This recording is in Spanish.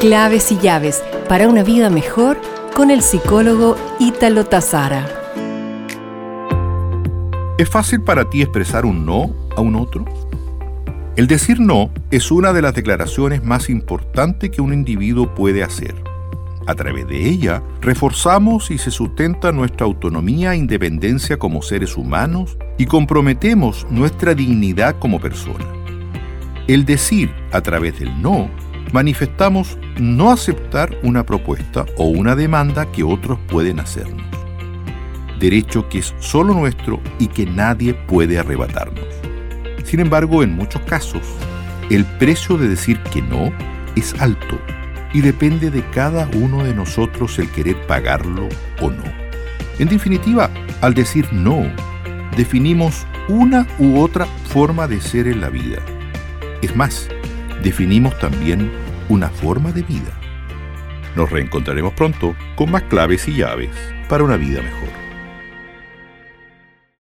Claves y llaves para una vida mejor con el psicólogo Ítalo Tazara. ¿Es fácil para ti expresar un no a un otro? El decir no es una de las declaraciones más importantes que un individuo puede hacer. A través de ella, reforzamos y se sustenta nuestra autonomía e independencia como seres humanos y comprometemos nuestra dignidad como persona. El decir a través del no, manifestamos no aceptar una propuesta o una demanda que otros pueden hacernos. Derecho que es solo nuestro y que nadie puede arrebatarnos. Sin embargo, en muchos casos, el precio de decir que no es alto y depende de cada uno de nosotros el querer pagarlo o no. En definitiva, al decir no, definimos una u otra forma de ser en la vida. Es más, definimos también una forma de vida. Nos reencontraremos pronto con más claves y llaves para una vida mejor.